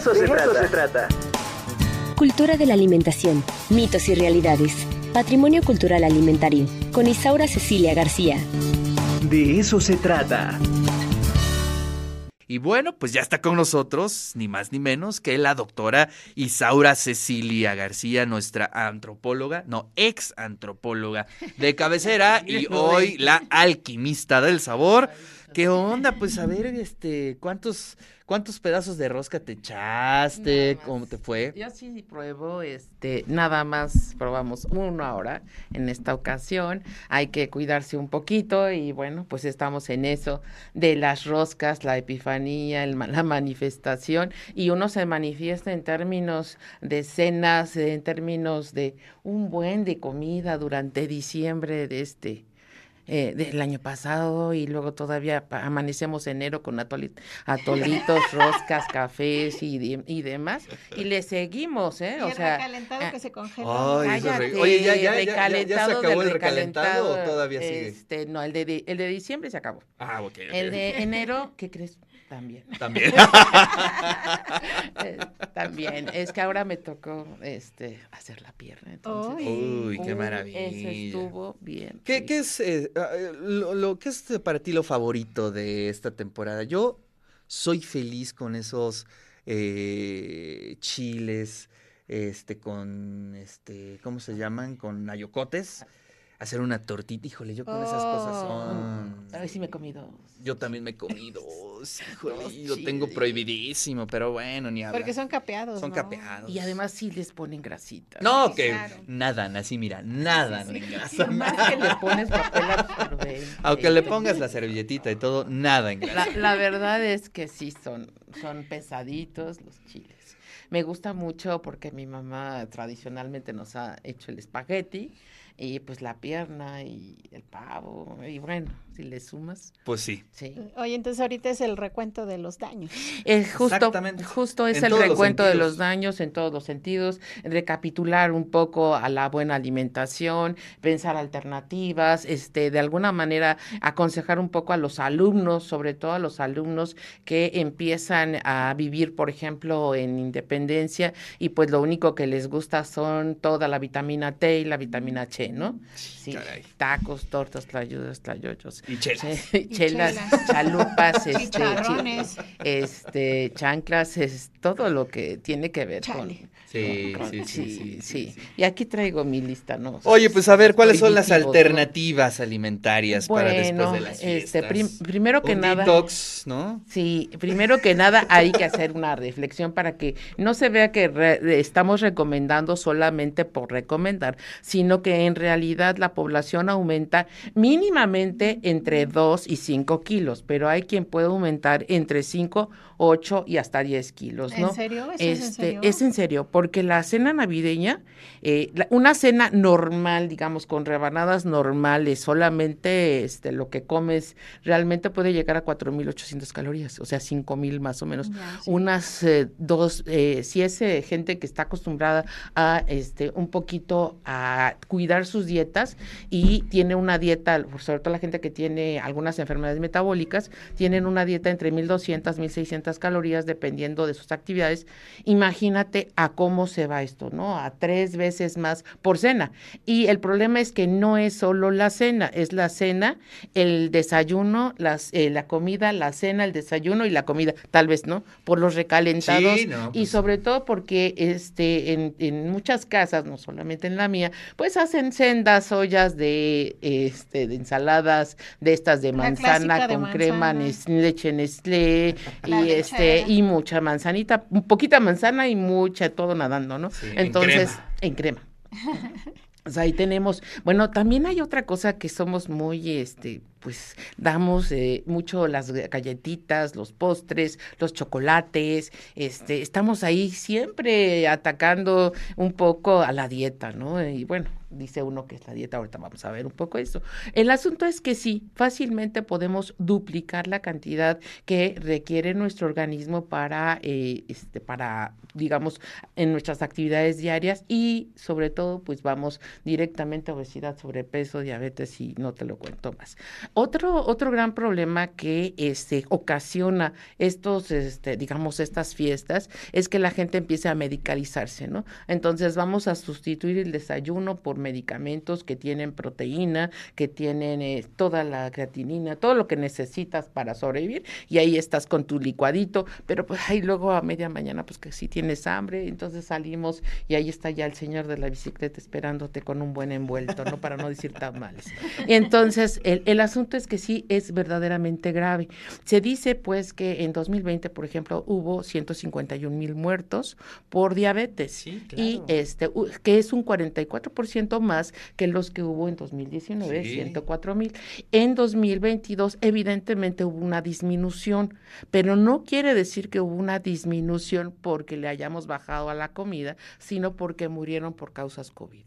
Eso se, trata. se trata. Cultura de la alimentación, mitos y realidades. Patrimonio cultural alimentario. Con Isaura Cecilia García. De eso se trata. Y bueno, pues ya está con nosotros, ni más ni menos que la doctora Isaura Cecilia García, nuestra antropóloga, no, ex antropóloga de cabecera y hoy la alquimista del sabor. ¿Qué onda? Pues a ver, este, ¿cuántos, cuántos pedazos de rosca te echaste? ¿Cómo te fue? Yo sí pruebo, este, nada más probamos uno ahora en esta ocasión. Hay que cuidarse un poquito y bueno, pues estamos en eso de las roscas, la epifanía, el, la manifestación y uno se manifiesta en términos de cenas, en términos de un buen de comida durante diciembre de este eh, del año pasado y luego todavía amanecemos enero con atolitos, roscas, cafés y, y, demás y le seguimos, ¿eh? Y o el sea, recalentado eh, que se congela. Oye, ya, ya, ya, ya, se acabó el recalentado, o todavía sigue. Este, no, el de, el de diciembre se acabó. Ah, ok. El de enero, ¿qué crees? También. También. Eh, también. Es que ahora me tocó este hacer la pierna. Entonces, Uy, qué maravilla. Eso estuvo bien. ¿Qué, qué es ah, eh, lo, lo, qué es para ti lo favorito de esta temporada? Yo soy feliz con esos eh, chiles, este, con este, ¿cómo se llaman? Con ayocotes hacer una tortita. Híjole, yo con esas cosas son. A ver si me he comido. Yo también me he comido. Híjole, lo tengo prohibidísimo, pero bueno, ni hablar. Porque son capeados. Son ¿no? capeados. Y además sí les ponen grasita. No, que Claro. nada, así mira, nada en grasa. Más que le pones papel absorbente. Aunque le pongas la servilletita y todo, nada en grasa. La, la verdad es que sí son, son pesaditos los chiles. Me gusta mucho porque mi mamá tradicionalmente nos ha hecho el espagueti y pues la pierna y el pavo y bueno, si le sumas, Pues sí. sí. Oye, entonces ahorita es el recuento de los daños. Es justo, Exactamente. justo es En el los recuento de los daños en todos los sentidos, recapitular un poco a la buena alimentación, pensar alternativas, este, de alguna manera aconsejar un poco a los alumnos, sobre todo a los alumnos que empiezan a vivir, por ejemplo, en Independencia y pues lo único que les gusta son toda la vitamina T y la vitamina H, ¿no? Sí, caray. tacos, tortas, tlayudas, tlayoyos. Y chelas. Sí, chelas, chelas. chalupas, este, este, chanclas, es todo lo que tiene que ver con. Sí, con- sí, sí, sí, sí, sí. Y aquí traigo mi lista, ¿no? Oye, pues a ver, ¿cuáles son las alternativas alimentarias para después Bueno, de las este, prim- primero que Un nada, detox, ¿no? sí, primero que nada hay que hacer una reflexión para que no se vea que re- estamos recomendando solamente por recomendar, sino que en realidad la población aumenta mínimamente entre 2 y 5 kilos, pero hay quien puede aumentar entre 5, 8 y hasta 10 kilos, ¿no? ¿En serio? ¿Eso es en Este, serio? es en serio, porque la cena navideña, eh, la- una cena normal, digamos, con rebanadas normales, solamente este, lo que comes realmente puede llegar a 4.800 calorías, o sea, 5.000 más o menos. Ya, sí. Unas eh, dos, eh, si es eh, gente que está acostumbrada a este un poquito a cuidar sus dietas y tiene una dieta, sobre todo la gente que tiene algunas enfermedades metabólicas, tienen una dieta entre 1.200, 1.600 calorías dependiendo de sus actividades. Imagínate a cómo se va esto, ¿no? A tres veces más por cena. Y el problema es que no es solo la cena, es la cena, el desayuno, las, eh, la comida, la cena, el desayuno y la comida, tal vez, ¿no? Por los recalentados Sí, no, y pues- sobre todo porque este en, en muchas casas, no solamente en la mía, pues hacen sendas ollas de este de ensaladas de estas de manzana de con crema, nes- leche Nestlé La y. este y mucha manzanita, un poquita manzana y mucha todo nadando, ¿no? Sí, en Entonces, crema. en crema. O sea, ahí tenemos, bueno, también hay otra cosa que somos muy, este, pues, damos eh, mucho las galletitas, los postres, los chocolates, este, estamos ahí siempre atacando un poco a la dieta, ¿no? Y bueno, dice uno que es la dieta, ahorita vamos a ver un poco eso. El asunto es que sí, fácilmente podemos duplicar la cantidad que requiere nuestro organismo para, eh, este, para, digamos, en nuestras actividades diarias y sobre todo, pues vamos directamente a obesidad, sobrepeso, diabetes y no te lo cuento más. Otro, otro gran problema que este, ocasiona estos, este, digamos, estas fiestas es que la gente empiece a medicalizarse, ¿no? Entonces vamos a sustituir el desayuno por medicamentos que tienen proteína, que tienen eh, toda la creatinina, todo lo que necesitas para sobrevivir y ahí estás con tu licuadito, pero pues ahí luego a media mañana pues que si tienes hambre, entonces salimos y ahí está ya el señor de la bicicleta esperándote con un buen envuelto, ¿no? Para no decir tamales. Entonces, el, el asunto es que sí es verdaderamente grave. Se dice pues que en 2020, por ejemplo, hubo 151 mil muertos por diabetes Sí, y este que es un 44% más que los que hubo en 2019, Sí. 104 mil. En 2022 evidentemente hubo una disminución, pero no quiere decir que hubo una disminución porque le hayamos bajado a la comida, sino porque murieron por causas COVID.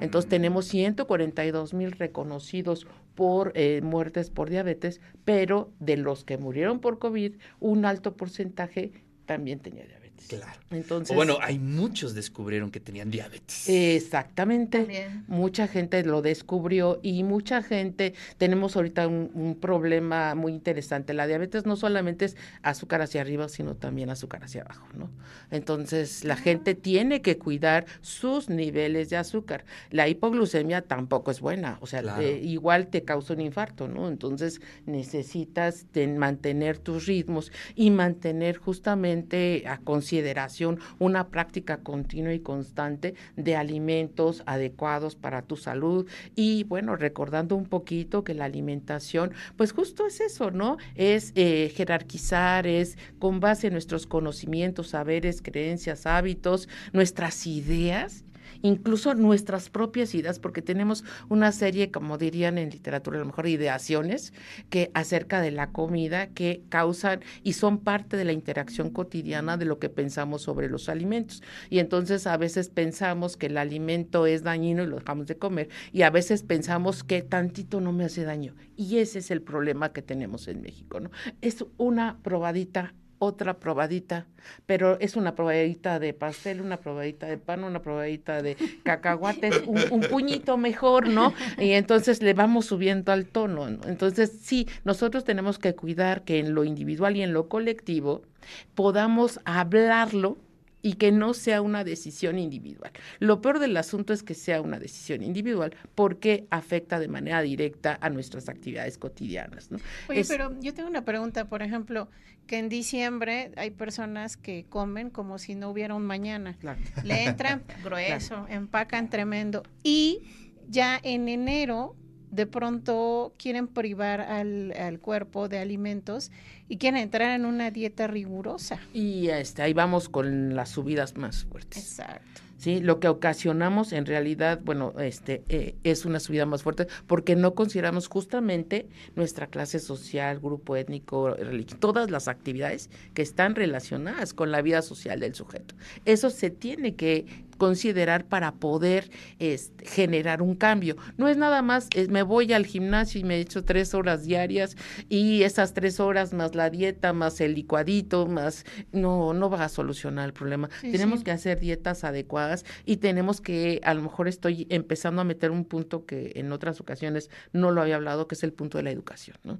Entonces tenemos 142 mil reconocidos por eh, muertes por diabetes, pero de los que murieron por COVID, un alto porcentaje también tenía diabetes. Claro. Entonces, O bueno, hay muchos descubrieron que tenían diabetes. Exactamente. También. Mucha gente lo descubrió y mucha gente, tenemos ahorita un, un problema muy interesante. La diabetes no solamente es azúcar hacia arriba, sino también azúcar hacia abajo, ¿no? Entonces, la gente tiene que cuidar sus niveles de azúcar. La hipoglucemia tampoco es buena, o sea, Claro. eh, igual te causa un infarto, ¿no? Entonces, necesitas ten- mantener tus ritmos y mantener justamente a consideración una práctica continua y constante de alimentos adecuados para tu salud y bueno, recordando un poquito que la alimentación, pues justo es eso, ¿no? Es eh, jerarquizar, es con base en nuestros conocimientos, saberes, creencias, hábitos, nuestras ideas incluso nuestras propias ideas, porque tenemos una serie, como dirían en literatura, a lo mejor ideaciones, que acerca de la comida, que causan y son parte de la interacción cotidiana de lo que pensamos sobre los alimentos. Y entonces a veces pensamos que el alimento es dañino y lo dejamos de comer, y a veces pensamos que tantito no me hace daño. Y ese es el problema que tenemos en México, ¿no? Es una probadita otra probadita, pero es una probadita de pastel, una probadita de pan, una probadita de cacahuates, un, un puñito mejor, ¿no? Y entonces le vamos subiendo al tono. ¿no? Entonces, sí, nosotros tenemos que cuidar que en lo individual y en lo colectivo podamos hablarlo y que no sea una decisión individual. Lo peor del asunto es que sea una decisión individual porque afecta de manera directa a nuestras actividades cotidianas. ¿no? Oye, Es- pero yo tengo una pregunta, por ejemplo, que en diciembre hay personas que comen como si no hubiera un mañana. Claro. Le entran grueso, empacan tremendo y ya en enero de pronto quieren privar al, al cuerpo de alimentos y quieren entrar en una dieta rigurosa. Y este, ahí vamos con las subidas más fuertes. Exacto. ¿sí? Lo que ocasionamos en realidad, bueno, este, eh, es una subida más fuerte porque no consideramos justamente nuestra clase social, grupo étnico, religioso, todas las actividades que están relacionadas con la vida social del sujeto. Eso se tiene que considerar para poder este, generar un cambio. No es nada más, es, me voy al gimnasio y me echo tres horas diarias y esas tres horas más la dieta, más el licuadito, más, no, no va a solucionar el problema. Sí, Tenemos sí. que hacer dietas adecuadas y tenemos que, a lo mejor estoy empezando a meter un punto que en otras ocasiones no lo había hablado, que es el punto de la educación, ¿no?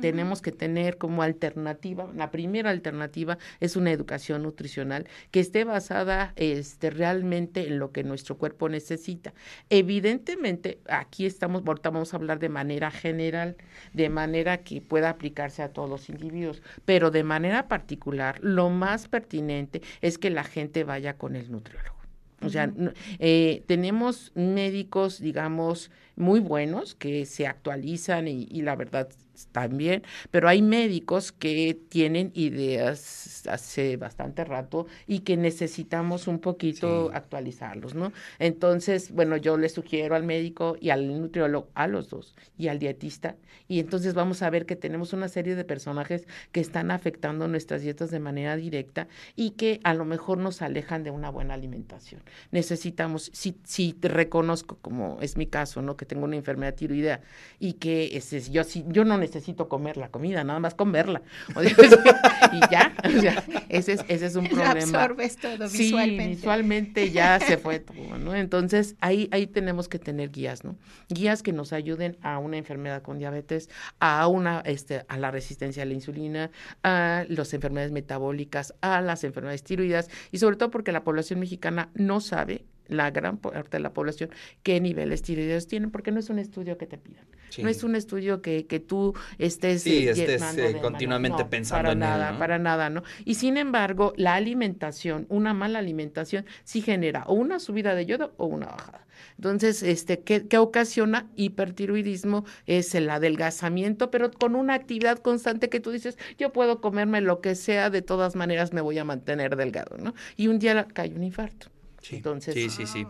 Tenemos que tener como alternativa, la primera alternativa es una educación nutricional que esté basada este, realmente en lo que nuestro cuerpo necesita. Evidentemente, aquí estamos, ahorita vamos a hablar de manera general, de manera que pueda aplicarse a todos los individuos, pero de manera particular, lo más pertinente es que la gente vaya con el nutriólogo. O sea, eh, tenemos médicos, digamos, muy buenos que se actualizan y, y la verdad también, pero hay médicos que tienen ideas hace bastante rato y que necesitamos un poquito actualizarlos, ¿no? Entonces, bueno, yo le sugiero al médico y al nutriólogo, a los dos, y al dietista, y entonces vamos a ver que tenemos una serie de personajes que están afectando nuestras dietas de manera directa y que a lo mejor nos alejan de una buena alimentación. Necesitamos, si, si te reconozco, como es mi caso, ¿no? Que tengo una enfermedad tiroidea y que ese, yo, si, yo no necesito comer la comida, nada más comerla. y ya, o sea, ese es, ese es un problema. Absorbes todo Sí, visualmente. visualmente ya se fue todo, ¿no? Entonces, ahí, ahí tenemos que tener guías, ¿no? Guías que nos ayuden a una enfermedad con diabetes, a una, este, a la resistencia a la insulina, a las enfermedades metabólicas, a las enfermedades tiroideas, y sobre todo porque la población mexicana no sabe la gran parte de la población qué niveles tiroideos tienen, porque no es un estudio que te pidan. Sí. No es un estudio que, que tú estés Sí, eh, estés, eh, continuamente No, pensando para en él, nada, ¿no? para nada, ¿no? Y sin embargo, la alimentación, una mala alimentación, sí genera o una subida de yodo o una bajada. Entonces, este, ¿qué, qué ocasiona hipertiroidismo? Es el adelgazamiento, pero con una actividad constante que tú dices, yo puedo comerme lo que sea, de todas maneras me voy a mantener delgado, ¿no? Y un día cae un infarto. Sí, Entonces, sí, sí, sí.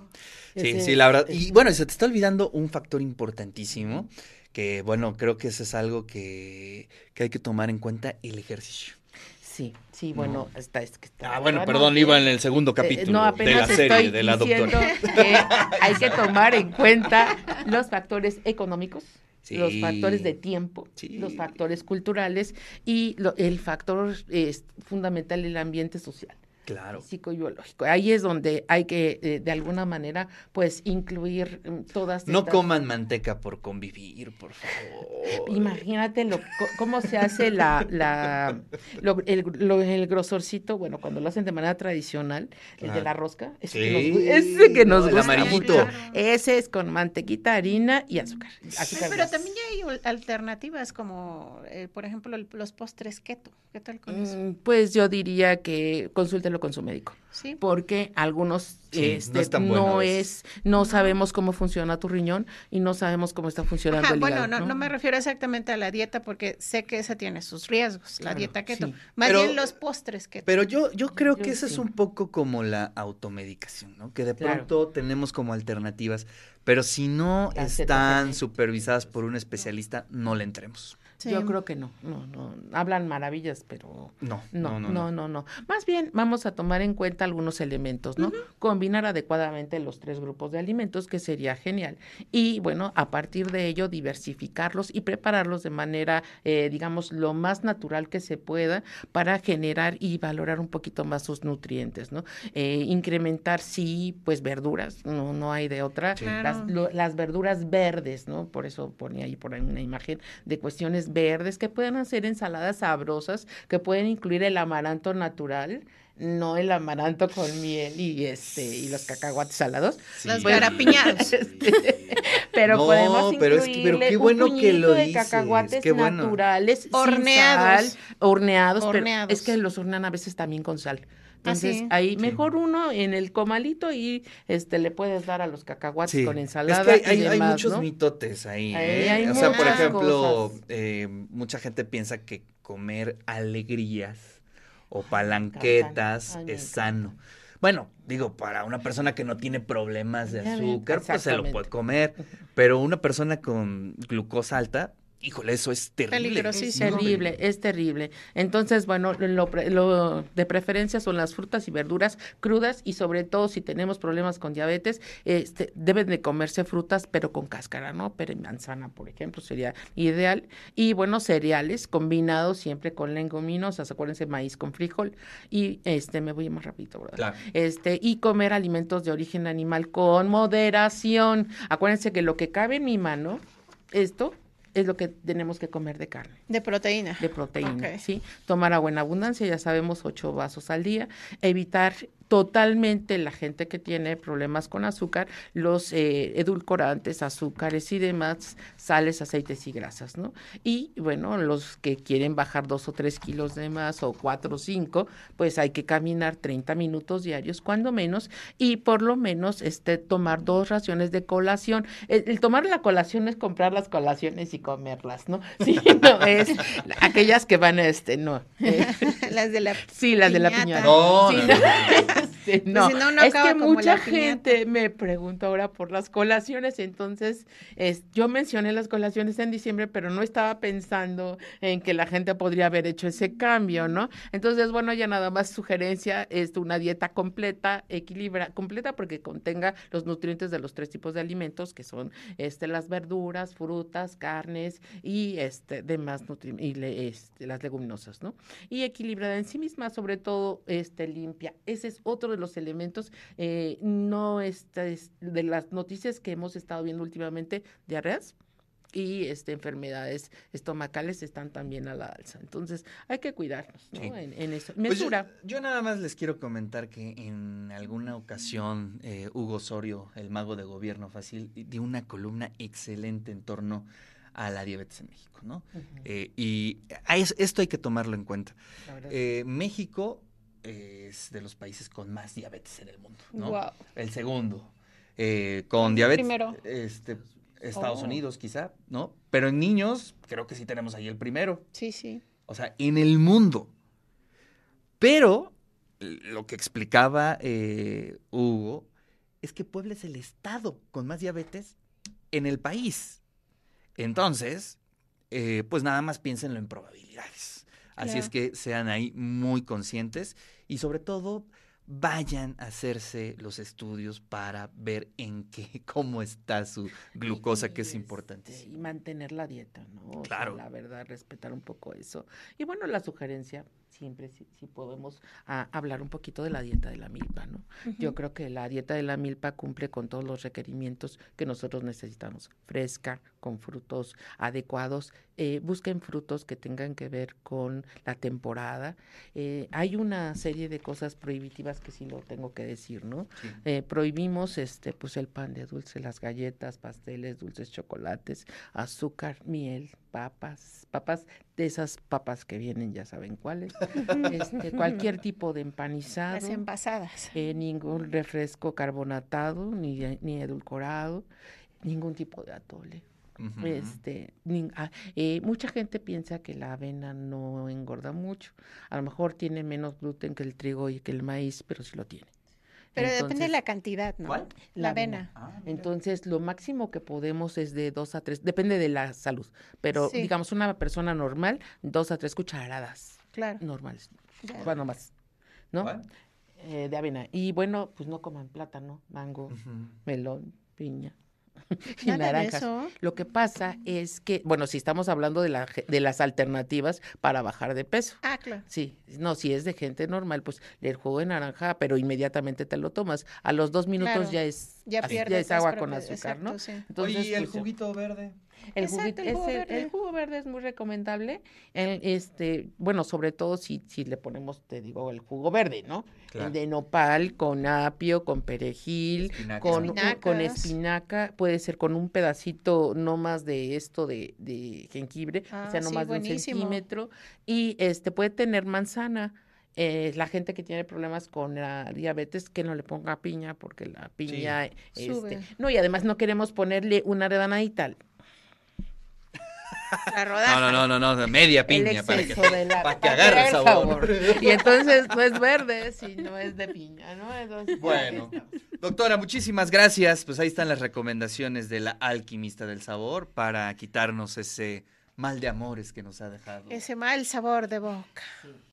Sí, ese sí, la verdad. Y bueno, se te está olvidando un factor importantísimo, que bueno, creo que eso es algo que, que hay que tomar en cuenta, el ejercicio. Sí, sí, bueno, está, es que está. Ah, bueno, no, perdón, eh, iba en el segundo Eh, capítulo no, de la serie de la doctora. que hay que tomar en cuenta los factores económicos, los Sí. factores de tiempo, Sí. los factores culturales y lo- el factor es fundamental el ambiente social. Claro. psicobiológico. Ahí es donde hay que, eh, de alguna manera, pues, incluir mm, todas No estas- coman manteca por convivir, por favor. Imagínate lo, co- cómo se hace la, la lo- el, lo- el grosorcito, bueno, cuando lo hacen de manera tradicional, el de la rosca, ese, Sí, que nos, ese que nos no, el gusta amarillito. mucho. Ese es con mantequita, harina y azúcar. Azúcar pero glass. también ya hay alternativas como, eh, por ejemplo, el- los postres keto. ¿Qué tal con eso? Mm, Pues yo diría que con su médico. Sí. porque algunos Sí, este, no es no es, no sabemos cómo funciona tu riñón y no sabemos cómo está funcionando Ajá, el bueno, no, no me refiero exactamente a la dieta porque sé que esa tiene sus riesgos, la Claro, dieta keto. sí. Más Pero- bien los postres keto. Pero yo, yo creo Yo que eso es un poco como la automedicación, ¿no? Que de Claro. pronto tenemos como alternativas, pero si no La están supervisadas por un especialista, no le entremos. Sí. Yo creo que no, no, no, hablan maravillas, pero No, no, no, no, no, Más bien vamos a tomar en cuenta algunos elementos, ¿no? Combinar adecuadamente los tres grupos de alimentos, que sería genial. Y bueno, a partir de ello, diversificarlos y prepararlos de manera, eh, digamos, lo más natural que se pueda para generar y valorar un poquito más sus nutrientes, ¿no? Eh, incrementar, sí, pues verduras, no, no hay de otra. Sí. Las, lo- las verduras verdes, ¿no? Por eso ponía ahí por ahí una imagen de cuestiones verdes que pueden hacer ensaladas sabrosas, que pueden incluir el amaranto natural, no el amaranto con miel y este y los cacahuates salados. Sí. Los Bueno, garapiñados. este, pero No, podemos pero es que- pero qué un bueno que lo de dices, cacahuates qué bueno. naturales, sin Horneados. sal, horneados, pero Horneados. es que los hornean a veces también con sal. Entonces, sí. ahí mejor uno en el comalito y este le puedes dar a los cacahuates Sí. con Es ensalada que hay, y hay- hay demás, muchos ¿no? mitotes ahí. Ahí ¿eh? hay o sea, por ejemplo, eh, mucha gente piensa que comer alegrías o palanquetas Ay, es sano. Bueno, digo, para una persona que no tiene problemas de azúcar, pues se lo puede comer. Pero una persona con glucosa alta, híjole, eso es terrible. Es terrible, es terrible. Entonces, bueno, lo, de preferencia son las frutas y verduras crudas y sobre todo si tenemos problemas con diabetes, este, deben de comerse frutas pero con cáscara, ¿no? Pero en manzana, por ejemplo, sería ideal. Y bueno, cereales combinados siempre con leguminosas, acuérdense, maíz con frijol y este, me voy más rápido, ¿verdad? Claro. Este, y comer alimentos de origen animal con moderación. Acuérdense que lo que cabe en mi mano, esto es lo que tenemos que comer de carne De proteína. de proteína. ¿sí? Tomar agua en abundancia, ya sabemos, ocho vasos al día. Evitar totalmente la gente que tiene problemas con azúcar, los eh, edulcorantes, azúcares y demás, sales, aceites y grasas, ¿no? Y bueno, los que quieren bajar dos o tres kilos de más o cuatro o cinco, pues hay que caminar 30 minutos diarios, cuando menos, y por lo menos este, tomar dos raciones de colación. El, tomar la colación es comprar las colaciones y comerlas, ¿no? Sí, no, es aquellas que van, este, no. las de la Sí, las de la piñata. No, Sí, no, no. No. Este, Pues no, si no, no es que mucha gente me pregunta ahora por las colaciones, entonces es, yo mencioné las colaciones en diciembre, pero no estaba pensando en que la gente podría haber hecho ese cambio, ¿no? Entonces, bueno, ya nada más sugerencia es una dieta completa, equilibra, completa porque contenga los nutrientes de los tres tipos de alimentos, que son este, las verduras, frutas, carnes y este, demás y le- este, las leguminosas, ¿no? y equilibrada en sí misma, sobre todo este, limpia. Ese es otro de los elementos, eh, no esta es de las noticias que hemos estado viendo últimamente, diarreas y este, enfermedades estomacales están también a la alza. Entonces hay que cuidarnos ¿no? Sí. en, en eso. Pues yo, Mesura. yo nada más les quiero comentar que en alguna ocasión eh, Hugo Osorio, el mago de gobierno fácil, dio una columna excelente en torno a la diabetes en México, ¿no? Eh, y a es- esto hay que tomarlo en cuenta. Eh, México es de los países con más diabetes en el mundo, ¿no? Guau. El segundo. Eh, con diabetes. primero? Este, Estados Oh. Unidos, quizá, ¿no? Pero en niños, creo que sí tenemos ahí el primero. Sí, sí. O sea, en el mundo. Pero lo que explicaba eh, Hugo es que Puebla es el estado con más diabetes en el país. Entonces, eh, pues nada más piénsenlo en probabilidades. Así es que sean ahí muy conscientes y sobre todo vayan a hacerse los estudios para ver en qué, cómo está su glucosa, que es este, importantísimo. Y mantener la dieta, ¿no? O sea, Claro. la verdad, respetar un poco eso. Y bueno, la sugerencia, siempre sí, sí podemos hablar un poquito de la dieta de la milpa, ¿no? Yo creo que la dieta de la milpa cumple con todos los requerimientos que nosotros necesitamos. Fresca, con frutos adecuados. Eh, busquen frutos que tengan que ver con la temporada. Eh, hay una serie de cosas prohibitivas que sí lo tengo que decir, ¿no? Sí. Eh, prohibimos este pues el pan de dulce, las galletas, pasteles, dulces, chocolates, azúcar, miel, papas, papas de esas papas que vienen, ya saben cuáles. este, cualquier tipo de empanizado. Las envasadas. eh, ningún refresco carbonatado ni, ni edulcorado, ningún tipo de atole. Este, ah, eh, mucha gente piensa que la avena no engorda mucho. A lo mejor tiene menos gluten que el trigo y que el maíz, pero sí lo tiene. Pero depende de la cantidad, ¿no? ¿Cuál? La avena. Ah. Entonces, lo máximo que podemos es de dos a tres, depende de la salud, pero Sí. digamos una persona normal, dos a tres cucharadas Claro. normales, Ya. bueno más, ¿no? ¿Cuál? Eh, de avena. Y bueno, pues no coman plátano, mango, melón, piña y Nada de naranjas. eso. Lo que pasa es que, bueno, si estamos hablando de, la, de las alternativas para bajar de peso. Ah, claro. Sí, no, si es de gente normal, pues el jugo de naranja, pero inmediatamente te lo tomas. A los dos minutos Claro. ya es, Ya así- pierdes es agua con azúcar, ¿no? sí. Entonces, Oye, ¿y el pues, juguito verde? El, Exacto, juguito- el jugo ese- verde. el jugo verde es muy recomendable. El, este, bueno, sobre todo si, si le ponemos, te digo, el jugo verde, ¿no? Claro. El de nopal, con apio, con perejil, Espinaca. con, con Espinacas. espinaca, puede ser con un pedacito no más de esto de, de jengibre, Ah, o sea, no sí, más de un centímetro. Y este puede tener manzana. Eh, la gente que tiene problemas con la diabetes, que no le ponga piña, porque la piña, este, Sube. no, y además no queremos ponerle una rebanadita, La rodaja. No, no, no, no, no, media el piña para que, la- para que agarre el sabor. Y entonces no es verde, sino es de piña, ¿no? Entonces, Bueno, doctora, muchísimas gracias. Pues ahí están las recomendaciones de la alquimista del sabor para quitarnos ese mal de amores que nos ha dejado. Ese mal sabor de boca.